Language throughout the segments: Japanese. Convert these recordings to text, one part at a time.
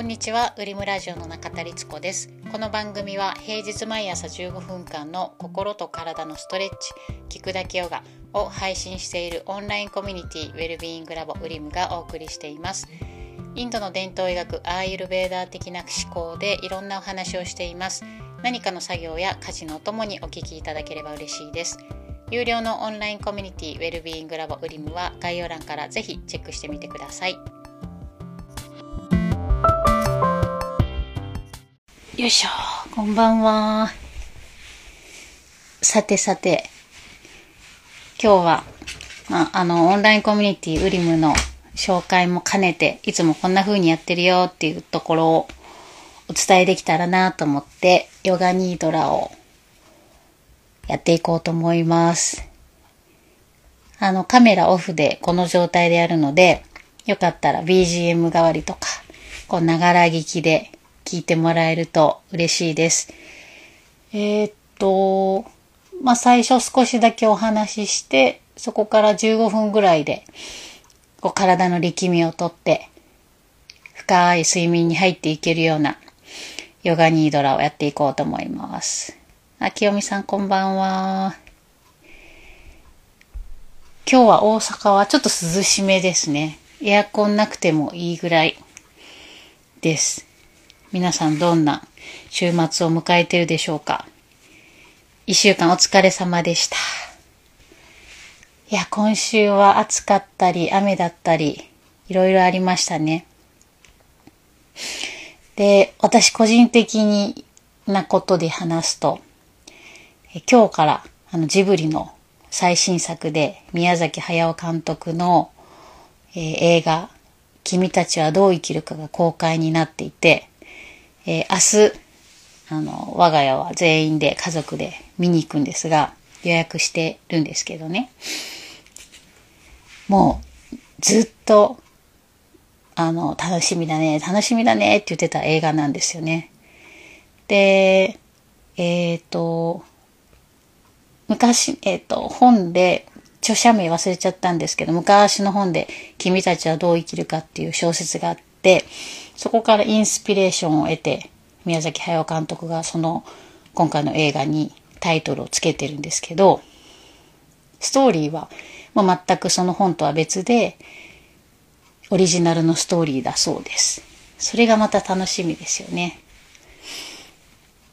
こんにちは、ウリムラジオの中田律子です。この番組は平日毎朝15分間の心と体のストレッチ、聞くだけヨガを配信しているオンラインコミュニティウェルビーイングラボウリムがお送りしています。インドの伝統医学アーユルベーダー的な思考でいろんなお話をしています。何かの作業や家事のお供にお聞きいただければ嬉しいです。有料のオンラインコミュニティウェルビーイングラボウリムは概要欄からぜひチェックしてみてください。よいしょ、こんばんは。さてさて、今日は、まあ、あの、オンラインコミュニティウリムの紹介も兼ねて、いつもこんな風にやってるよっていうところをお伝えできたらなと思って、ヨガニードラをやっていこうと思います。あの、カメラオフでこの状態でやるので、よかったら BGM 代わりとか、こう、ながら聞きで聞いてもらえると嬉しいです。えーっと、まあ、最初少しだけお話しして、そこから15分ぐらいで、こう体の力みをとって、深い睡眠に入っていけるようなヨガニードラをやっていこうと思います。あ、清美さんこんばんは。今日は大阪はちょっと涼しめですね。エアコンなくてもいいぐらいです。皆さんどんな週末を迎えてるでしょうか？一週間お疲れ様でした。いや、今週は暑かったり、雨だったり、いろいろありましたね。で、私個人的になことで話すと、今日からあのジブリの最新作で宮崎駿監督の、えー映画「君たちはどう生きるか」が公開になっていて、えー明日あの我が家は全員で家族で見に行くんですが予約してるんですけどね。もうずっとあの楽しみだね楽しみだねって言ってた映画なんですよね。でえっ、と昔、えっ、と、本で、著者名忘れちゃったんですけど、昔の本で、君たちはどう生きるかっていう小説があって、そこからインスピレーションを得て、宮崎駿監督がその、今回の映画にタイトルをつけてるんですけど、ストーリーは、もう全くその本とは別で、オリジナルのストーリーだそうです。それがまた楽しみですよね。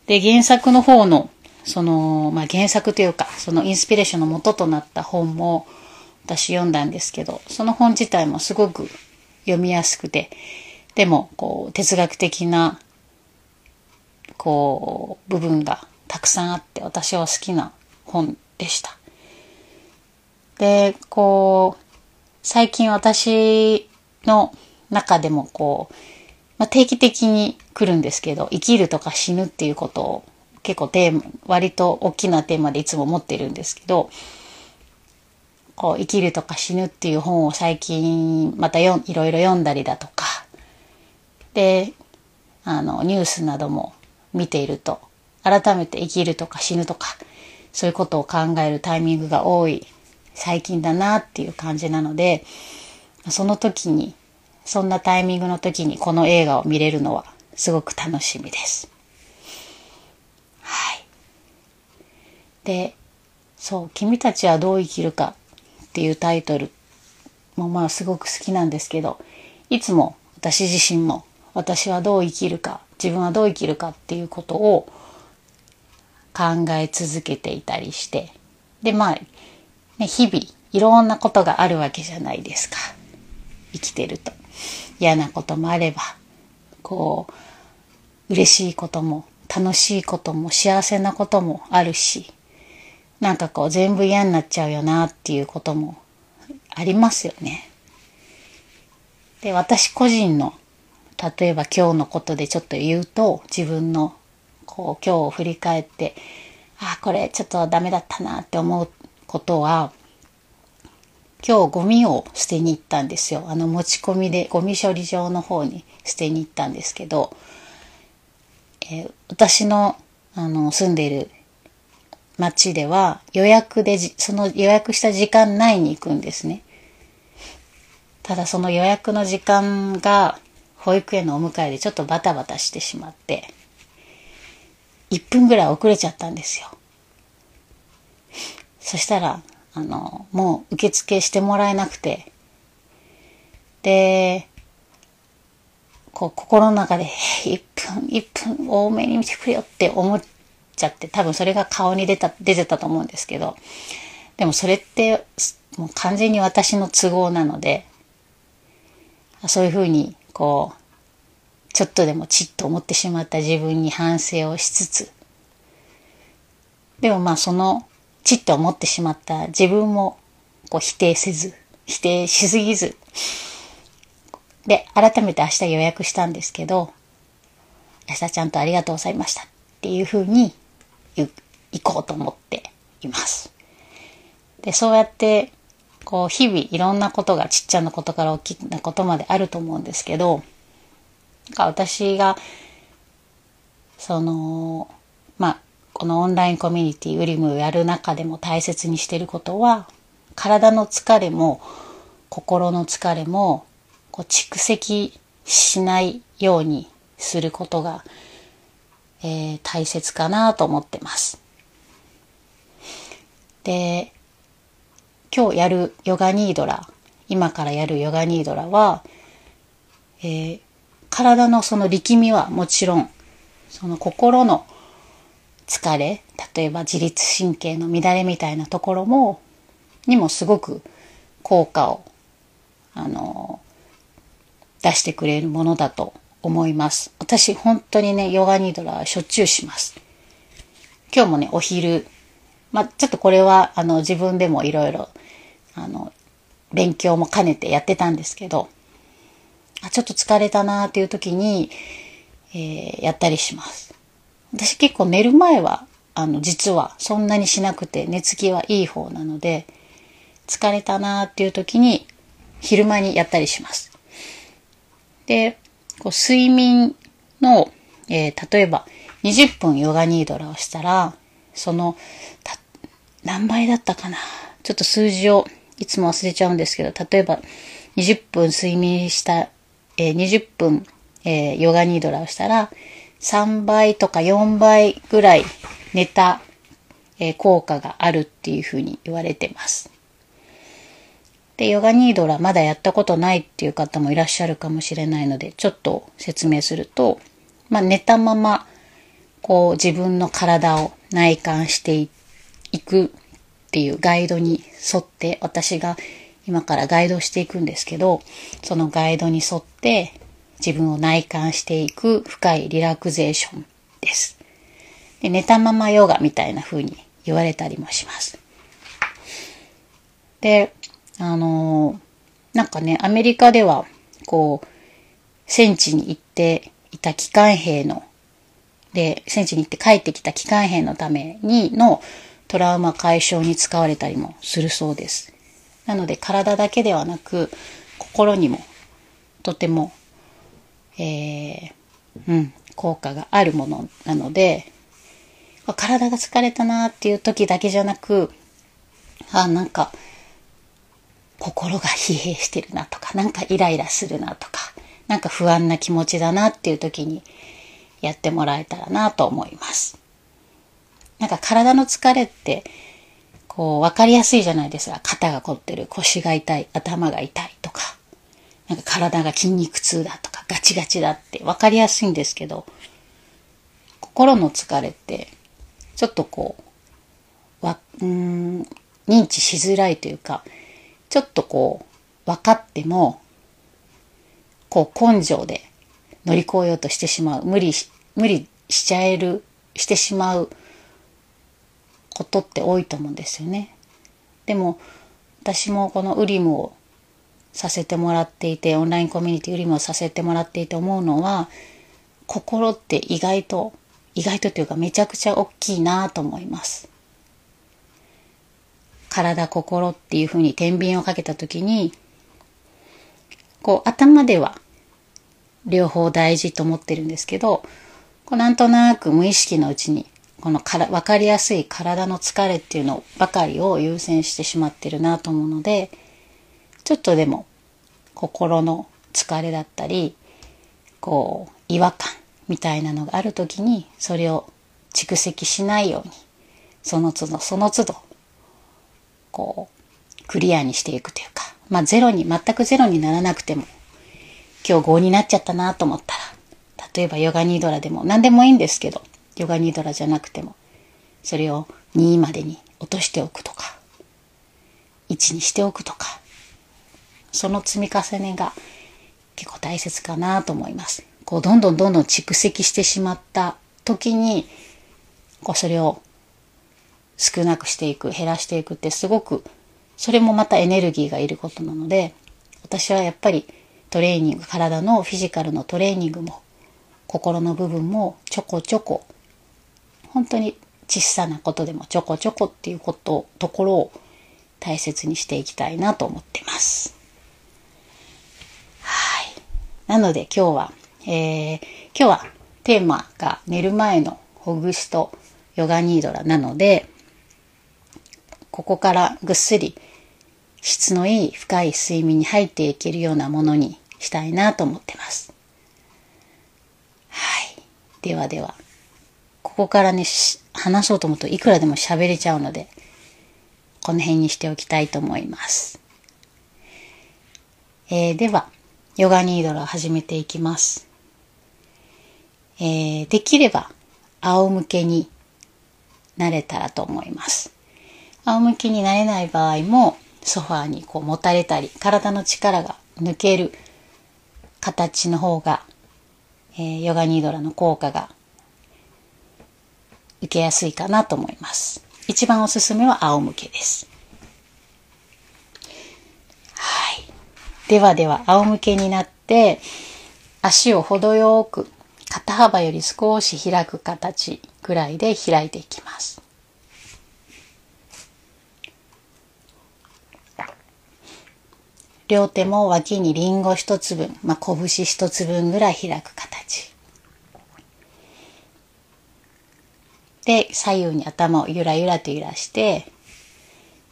で、原作の方の、その、まあ、原作というか、そのインスピレーションの元となった本も私読んだんですけど、その本自体もすごく読みやすくて、でも、こう、哲学的な、こう、部分がたくさんあって、私は好きな本でした。で、こう、最近私の中でもこう、まあ、定期的に来るんですけど、生きるとか死ぬっていうことを結構テーマ、割と大きなテーマでいつも持ってるんですけど、こう、生きるとか死ぬっていう本を最近またよいろいろ読んだりだとか、で、あの、ニュースなども見ていると、改めて生きるとか死ぬとか、そういうことを考えるタイミングが多い最近だなっていう感じなので、その時に、そんなタイミングの時にこの映画を見れるのはすごく楽しみです。はい。で、そう、君たちはどう生きるかっていうタイトルもまあすごく好きなんですけど、いつも私自身も私はどう生きるか、自分はどう生きるかっていうことを考え続けていたりして、でまあ、ね、日々いろんなことがあるわけじゃないですか。生きてると。嫌なこともあれば、こう、嬉しいことも楽しいことも幸せなこともあるし、なんかこう全部嫌になっちゃうよなっていうこともありますよね。で、私個人の、例えば今日のことでちょっと言うと、自分のこう今日を振り返って、あ、これちょっとダメだったなって思うことは、今日ゴミを捨てに行ったんですよ。あの持ち込みでゴミ処理場の方に捨てに行ったんですけど、えー私のあの住んでいる町では予約でその予約した時間内に行くんですね。ただその予約の時間が保育園のお迎えでちょっとバタバタしてしまって、1分ぐらい遅れちゃったんですよ。そしたら、あの、もう受付してもらえなくて、で、こう心の中で、1分、1分多めに見てくれよって思っちゃって、多分それが顔に出た、出てたと思うんですけど、でもそれってもう完全に私の都合なので、そういうふうに、こう、ちょっとでもちっと思ってしまった自分に反省をしつつ、でもまあそのちっと思ってしまった自分もこう否定せず、否定しすぎず、で、改めて明日予約したんですけど、明日ちゃんとありがとうございましたっていうふうに行こうと思っています。で、そうやって、こう、日々いろんなことがちっちゃなことから大きなことまであると思うんですけどなんか、私が、その、まあ、このオンラインコミュニティウリムをやる中でも大切にしていることは、体の疲れも心の疲れもこう蓄積しないようにすることが、えー、大切かなと思ってます。で、今日やるヨガニードラ、今からやるヨガニードラは、えー、体のその力みはもちろん、その心の疲れ、例えば自律神経の乱れみたいなところも、にもすごく効果を、あの、出してくれるものだと思います。私本当にね、ヨガニードラしょっちゅうします。今日もね、お昼、まあ、ちょっとこれは、あの、自分でもいろいろ、あの、勉強も兼ねてやってたんですけど、あちょっと疲れたなーっていう時に、えー、やったりします。私結構寝る前は、あの、実はそんなにしなくて寝つきはいい方なので、疲れたなーっていう時に昼間にやったりします。で、こう睡眠の、えー、例えば20分ヨガニードラをしたら、その、何倍だったかな？ちょっと数字をいつも忘れちゃうんですけど、例えば20分睡眠した、えー、20分、えー、ヨガニードラをしたら、3倍とか4倍ぐらい寝た、えー、効果があるっていうふうに言われてます。で、ヨガニードラまだやったことないっていう方もいらっしゃるかもしれないので、ちょっと説明すると、まあ、寝たまま、こう自分の体を内観していくっていうガイドに沿って私が今からガイドしていくんですけど、そのガイドに沿って自分を内観していく深いリラクゼーションです。で寝たままヨガみたいな風に言われたりもします。で、あのなんかね、アメリカでは、こう、戦地に行っていた機関兵の、で、戦地に行って帰ってきた機関兵のためにのトラウマ解消に使われたりもするそうです。なので体だけではなく、心にもとても、えー、うん、効果があるものなので、体が疲れたなっていう時だけじゃなく、あ、なんか、心が疲弊してるなとか、なんかイライラするなとか、なんか不安な気持ちだなっていう時にやってもらえたらなと思います。なんか体の疲れって、こう、わかりやすいじゃないですか。肩が凝ってる、腰が痛い、頭が痛いとか、なんか体が筋肉痛だとか、ガチガチだって。わかりやすいんですけど、心の疲れって、ちょっとこう、わ、うん、認知しづらいというか、ちょっとこう、分かっても、こう根性で乗り越えようとしてしまう。無理、無理しちゃえる、してしまうことって多いと思うんですよね。でも、私もこのウリムをさせてもらっていて、オンラインコミュニティウリムをさせてもらっていて思うのは、心って意外と、意外とというかめちゃくちゃ大きいなと思います。体、心っていうふうに天秤をかけたときに、こう頭では両方大事と思ってるんですけど、こうなんとなく無意識のうちに、このから分かりやすい体の疲れっていうのばかりを優先してしまってるなと思うので、ちょっとでも心の疲れだったり、こう、違和感みたいなのがある時に、それを蓄積しないように、その都度その都度、こう、クリアにしていくというか、まあゼロに、全くゼロにならなくても、今日5になっちゃったなと思ったら、例えばヨガニードラでも何でもいいんですけど、ヨガニードラじゃなくても、それを2までに落としておくとか、1にしておくとか、その積み重ねが結構大切かなと思います。こう、どんどんどんどん蓄積してしまった時に、こう、それを少なくしていく、減らしていくってすごく、それもまたエネルギーがいることなので、私はやっぱりトレーニング、体のフィジカルのトレーニングも、心の部分もちょこちょこ、本当に小さなことでもちょこちょこっていうこと、ところを大切にしていきたいなと思ってます。はい。なので今日は、えー、今日はテーマが寝る前のほぐしとヨガニードラなので、ここからぐっすり質のいい深い睡眠に入っていけるようなものにしたいなと思ってます。はい。ではでは、ここからね、話そうと思うといくらでも喋れちゃうので、この辺にしておきたいと思います。えー、では、ヨガニードルを始めていきます。えー、できれば仰向けになれたらと思います。仰向けになれない場合もソファーにこう持たれたり体の力が抜ける形の方が、えー、ヨガニードラの効果が受けやすいかなと思います。一番おすすめは仰向けです。はい。ではでは、仰向けになって、足を程よく肩幅より少し開く形ぐらいで開いていきます。両手も脇にリンゴ一つ分、まあ、拳一つ分ぐらい開く形。で、左右に頭をゆらゆらと揺らして、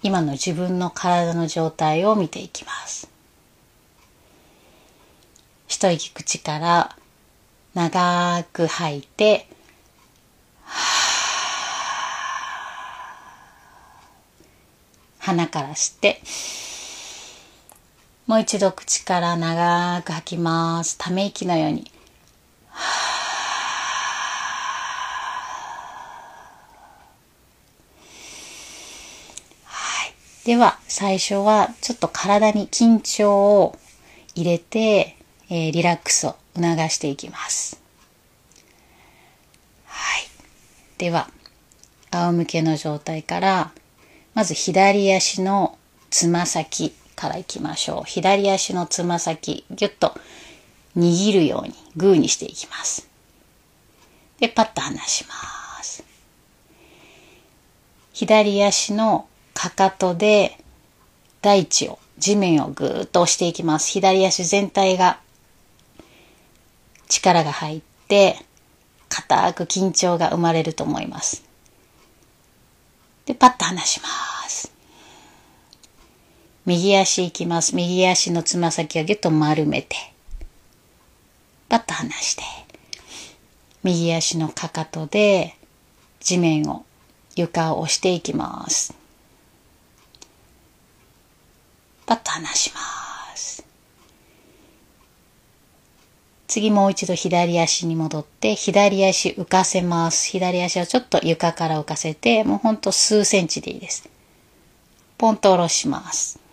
今の自分の体の状態を見ていきます。一息口から長く吐いて、鼻から吸って、もう一度口から長く吐きます。ため息のように。では、最初はちょっと体に緊張を入れて、えー、リラックスを促していきます。はい。では、仰向けの状態から、まず左足のつま先からいきましょう。左足のつま先、ぎゅっと握るようにグーにしていきます。で、パッと離します。左足のかかとで大地を、地面をぐーっと押していきます。左足全体が力が入って、硬く緊張が生まれると思います。で、パッと離します。右足行きます。右足のつま先をぎゅっと丸めて、パッと離して、右足のかかとで地面を、床を押していきます。パッと離します。次もう一度左足に戻って、左足浮かせます。左足をちょっと床から浮かせて、もうほんと数センチでいいです。ポンと下ろします。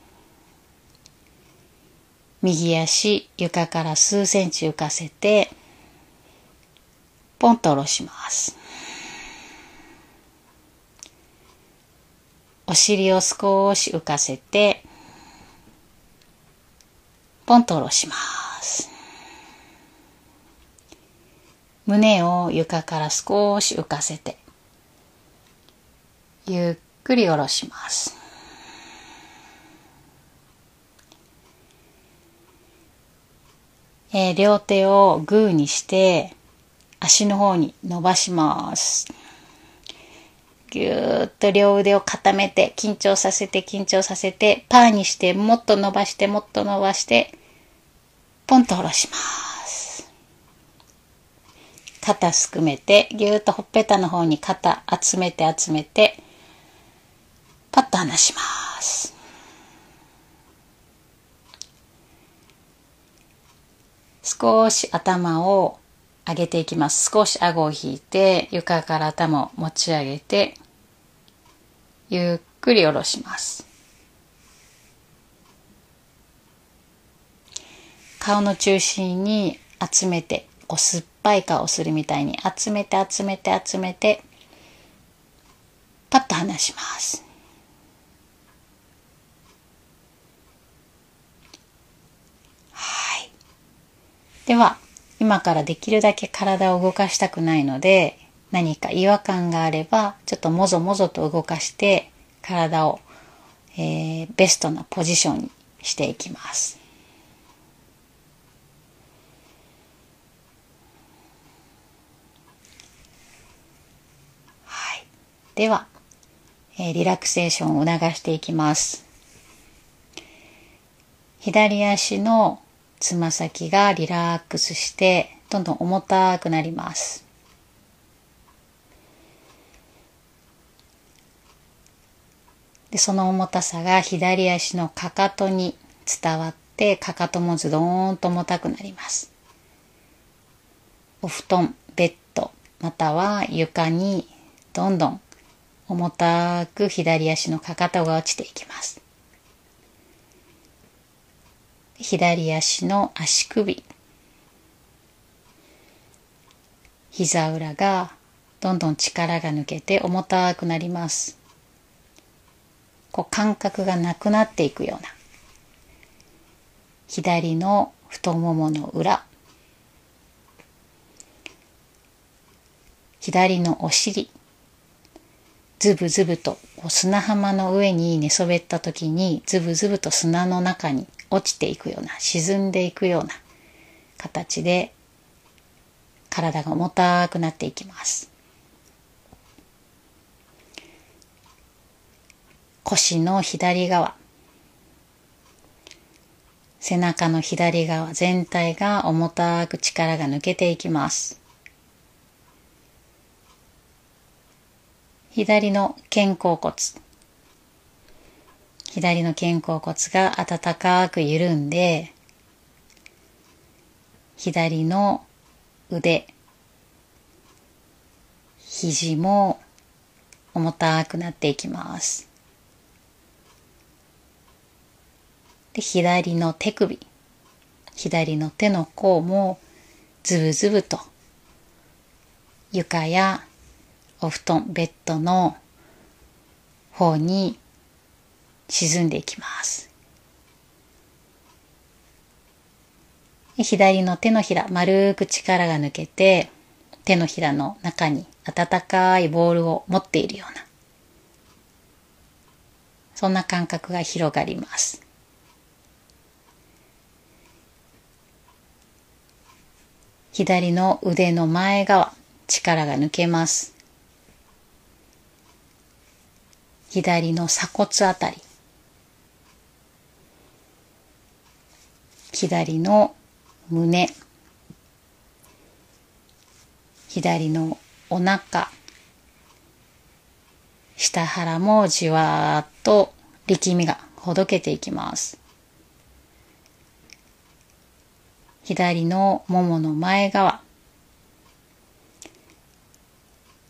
右足床から数センチ浮かせてポンと下ろしますお尻を少し浮かせてポンと下ろします胸を床から少し浮かせてゆっくり下ろしますえー、両手をグーにして足の方に伸ばします。ぎゅーっと両腕を固めて緊張させて緊張させてパーにしてもっと伸ばしてもっと伸ばしてポンと下ろします。肩すくめて、ぎゅーっとほっぺたの方に肩集めて集めて、パッと離します。少し頭を上げていきます。少し顎を引いて、床から頭を持ち上げて、ゆっくり下ろします。顔の中心に集めて、こう酸っぱい顔するみたいに集めて集めて集めて、パッと離します。はい。では、今からできるだけ体を動かしたくないので、何か違和感があれば、ちょっともぞもぞと動かして、体を、えー、ベストなポジションにしていきます。では、えー、リラクセーションを促していきます。左足のつま先がリラックスしてどんどん重たくなります。でその重たさが左足のかかとに伝わってかかともズドーンと重たくなります。お布団、ベッド、または床にどんどん重たく左足のかかとが落ちていきます。左足の足首。膝裏がどんどん力が抜けて重たくなります。こう感覚がなくなっていくような。左の太ももの裏。左のお尻。ズブズブと砂浜の上に寝そべった時にズブズブと砂の中に落ちていくような沈んでいくような形で体が重たくなっていきます。腰の左側背中の左側全体が重たく力が抜けていきます。左の肩甲骨左の肩甲骨が温かく緩んで、左の腕、肘も重たくなっていきます。で、左の手首、左の手の甲もズブズブと床やお布団、ベッドの方に沈んでいきます。左の手のひら、丸く力が抜けて、手のひらの中に温かいボールを持っているような、そんな感覚が広がります。左の腕の前側、力が抜けます。左の鎖骨あたり、左の胸。左のお腹。下腹もじわーっと力みがほどけていきます。左のももの前側。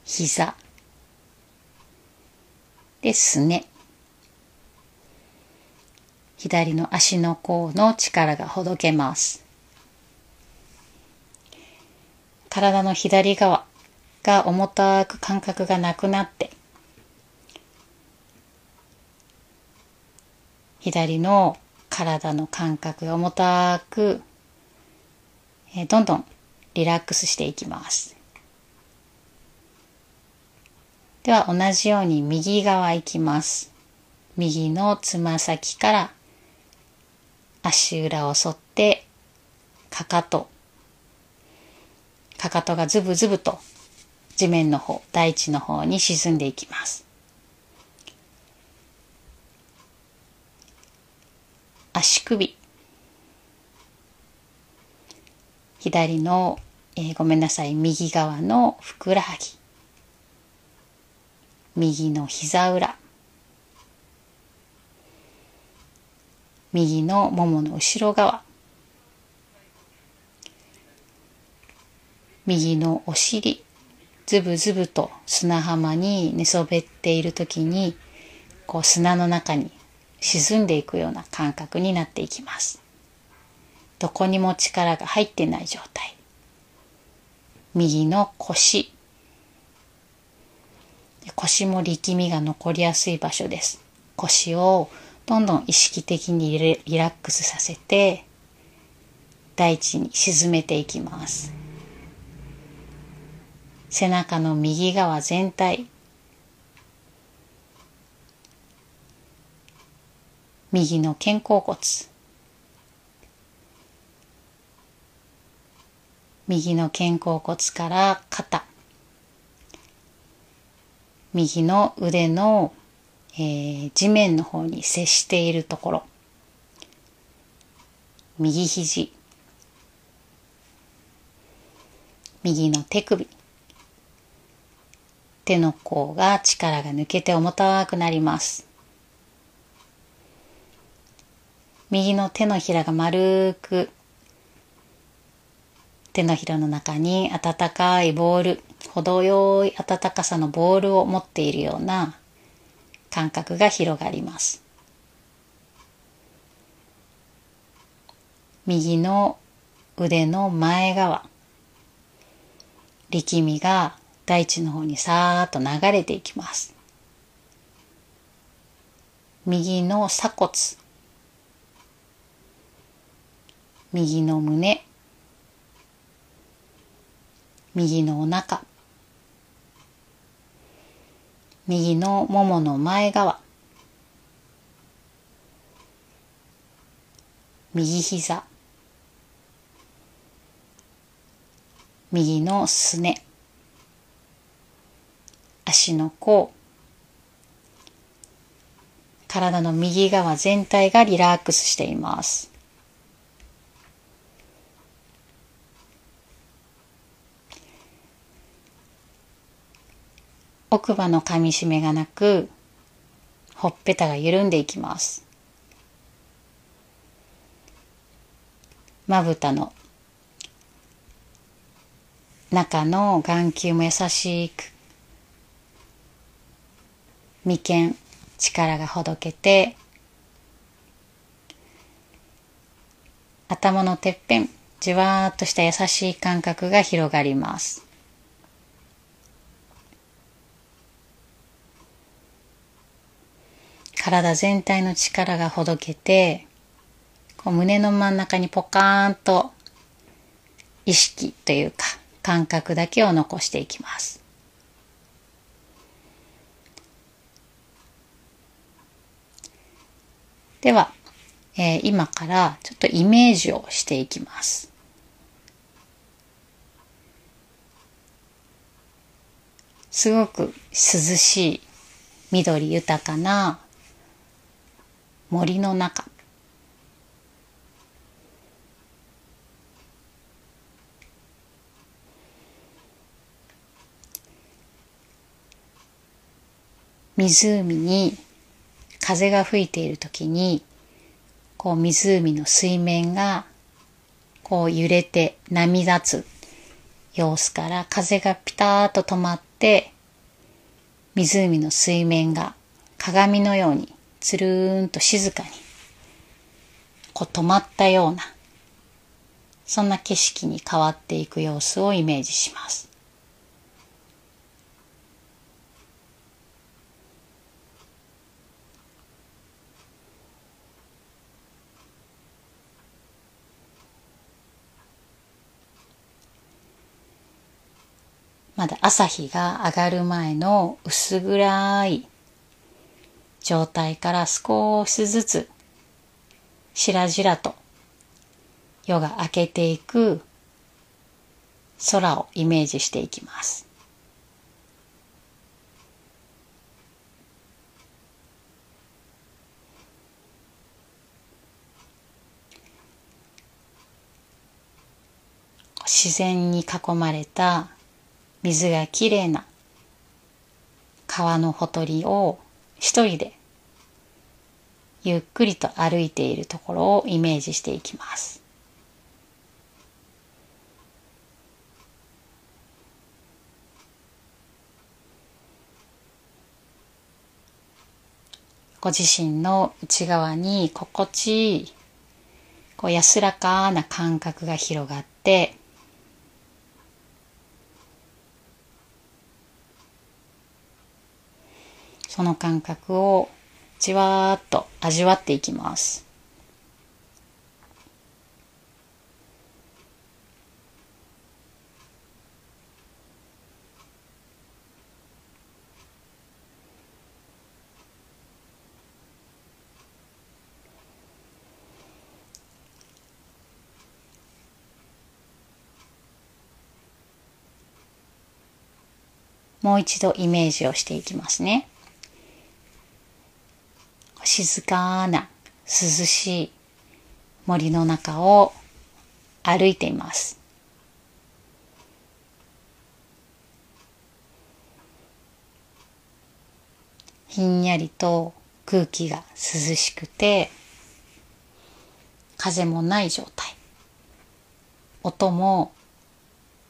膝。ですね左の足の甲の力がほどけます。体の左側が重たく感覚がなくなって、左の体の感覚が重たく、えどんどんリラックスしていきます。では同じように右側行きます。右のつま先から足裏を反ってかかと。かかとがズブズブと地面の方大地の方に沈んでいきます。足首。左のえー、ごめんなさい。右側のふくらはぎ。右の膝裏。右のももの後ろ側。右のお尻。ズブズブと砂浜に寝そべっている時にこう砂の中に沈んでいくような感覚になっていきます。どこにも力が入ってない状態。右の腰。腰も力みが残りやすい場所です。腰をどんどん意識的にリラックスさせて大地に沈めていきます。背中の右側全体右の肩甲骨右の肩甲骨から肩。右の腕の、えー、地面の方に接しているところ。右肘。右の手首。手の甲が力が抜けて重たくなります。右の手のひらが丸く手のひらの中に温かいボール。程よい温かさのボールを持っているような感覚が広がります。右の腕の前側力みが大地の方にさーっと流れていきます。右の鎖骨右の胸右のお腹。右のももの前側。右膝。右のすね。足の甲。体の右側全体がリラックスしています。奥歯の噛み締めがなくほっぺたが緩んでいきます。まぶたの中の眼球も優しく眉間力がほどけて頭のてっぺんじわーっとした優しい感覚が広がります。体全体の力がほどけてこう胸の真ん中にポカーンと意識というか感覚だけを残していきます。では、えー、今からちょっとイメージをしていきます。すごく涼しい緑豊かな森の中。湖に風が吹いている時にこう湖の水面がこう揺れて波立つ様子から風がピタッと止まって湖の水面が鏡のようにつるーんと静かにこう止まったようなそんな景色に変わっていく様子をイメージします。まだ朝日が上がる前の薄暗い状態から少しずつしらじらと夜が明けていく空をイメージしていきます。自然に囲まれた水がきれいな川のほとりを一人でゆっくりと歩いているところをイメージしていきます。ご自身の内側に心地いいこう安らかな感覚が広がってその感覚をじわーっと味わっていきます。もう一度イメージをしていきますね。静かな涼しい森の中を歩いています。ひんやりと空気が涼しくて風もない状態音も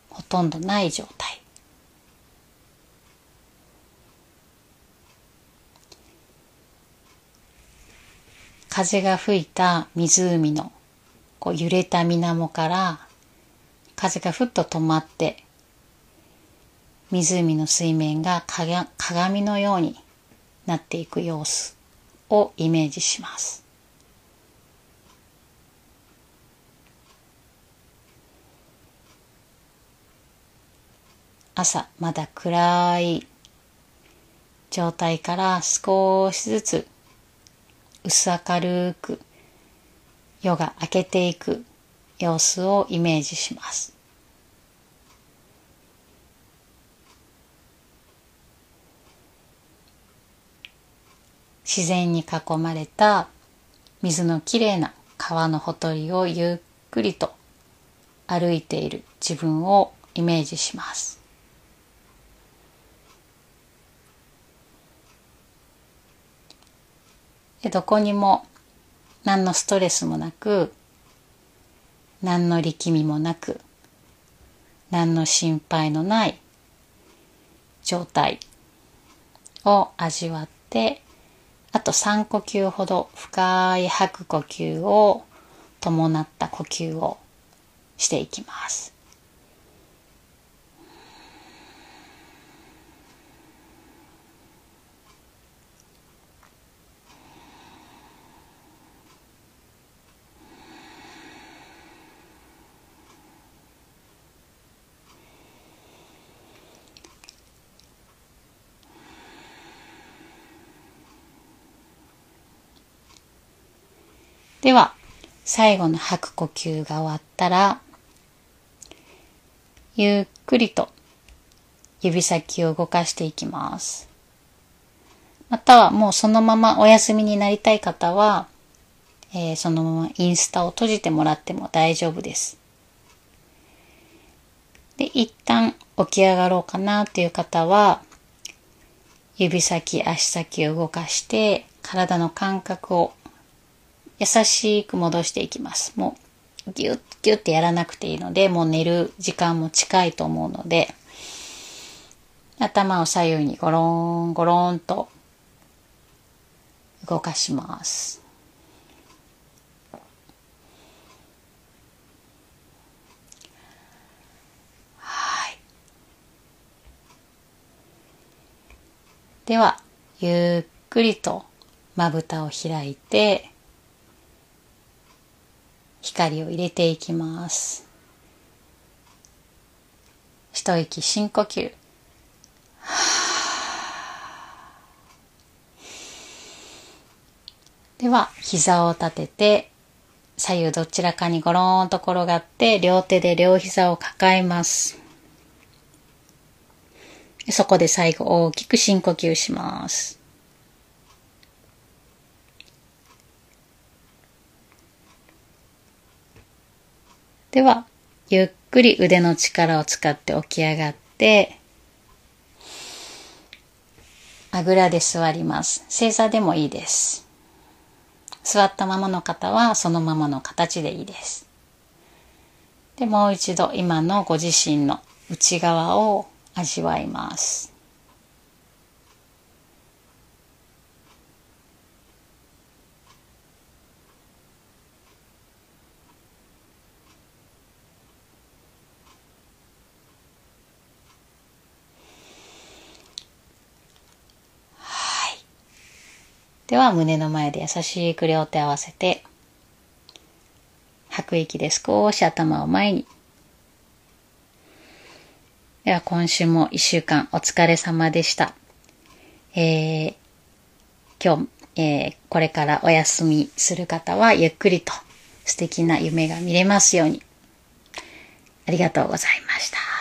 ほとんどない状態風が吹いた湖のこう揺れた水面から風がふっと止まって湖の水面が鏡のようになっていく様子をイメージします。朝まだ暗い状態から少しずつ薄明るく夜が明けていく様子をイメージします。自然に囲まれた水のきれいな川のほとりをゆっくりと歩いている自分をイメージします。どこにも何のストレスもなく何の力みもなく何の心配のない状態を味わってあと3呼吸ほど深い吐く呼吸を伴った呼吸をしていきます。では、最後の吐く呼吸が終わったら、ゆっくりと指先を動かしていきます。またはもうそのままお休みになりたい方は、えー、そのままインスタを閉じてもらっても大丈夫です。で、一旦起き上がろうかなという方は、指先、足先を動かして体の感覚を優しく戻していきます。もうギュッギュッてやらなくていいので、もう寝る時間も近いと思うので、頭を左右にゴロンゴロンと動かします。では、ゆっくりとまぶたを開いて、光を入れていきます。一息深呼吸。では、膝を立てて、左右どちらかにゴローンと転がって、両手で両膝を抱えます。そこで最後大きく深呼吸します。では、ゆっくり腕の力を使って起き上がって、あぐらで座ります。正座でもいいです。座ったままの方はそのままの形でいいです。で、もう一度今のご自身の内側を味わいます。では胸の前で優しく両手合わせて吐く息で少し頭を前にでは今週も一週間お疲れ様でした。えー、今日、えー、これからお休みする方はゆっくりと素敵な夢が見れますように。ありがとうございました。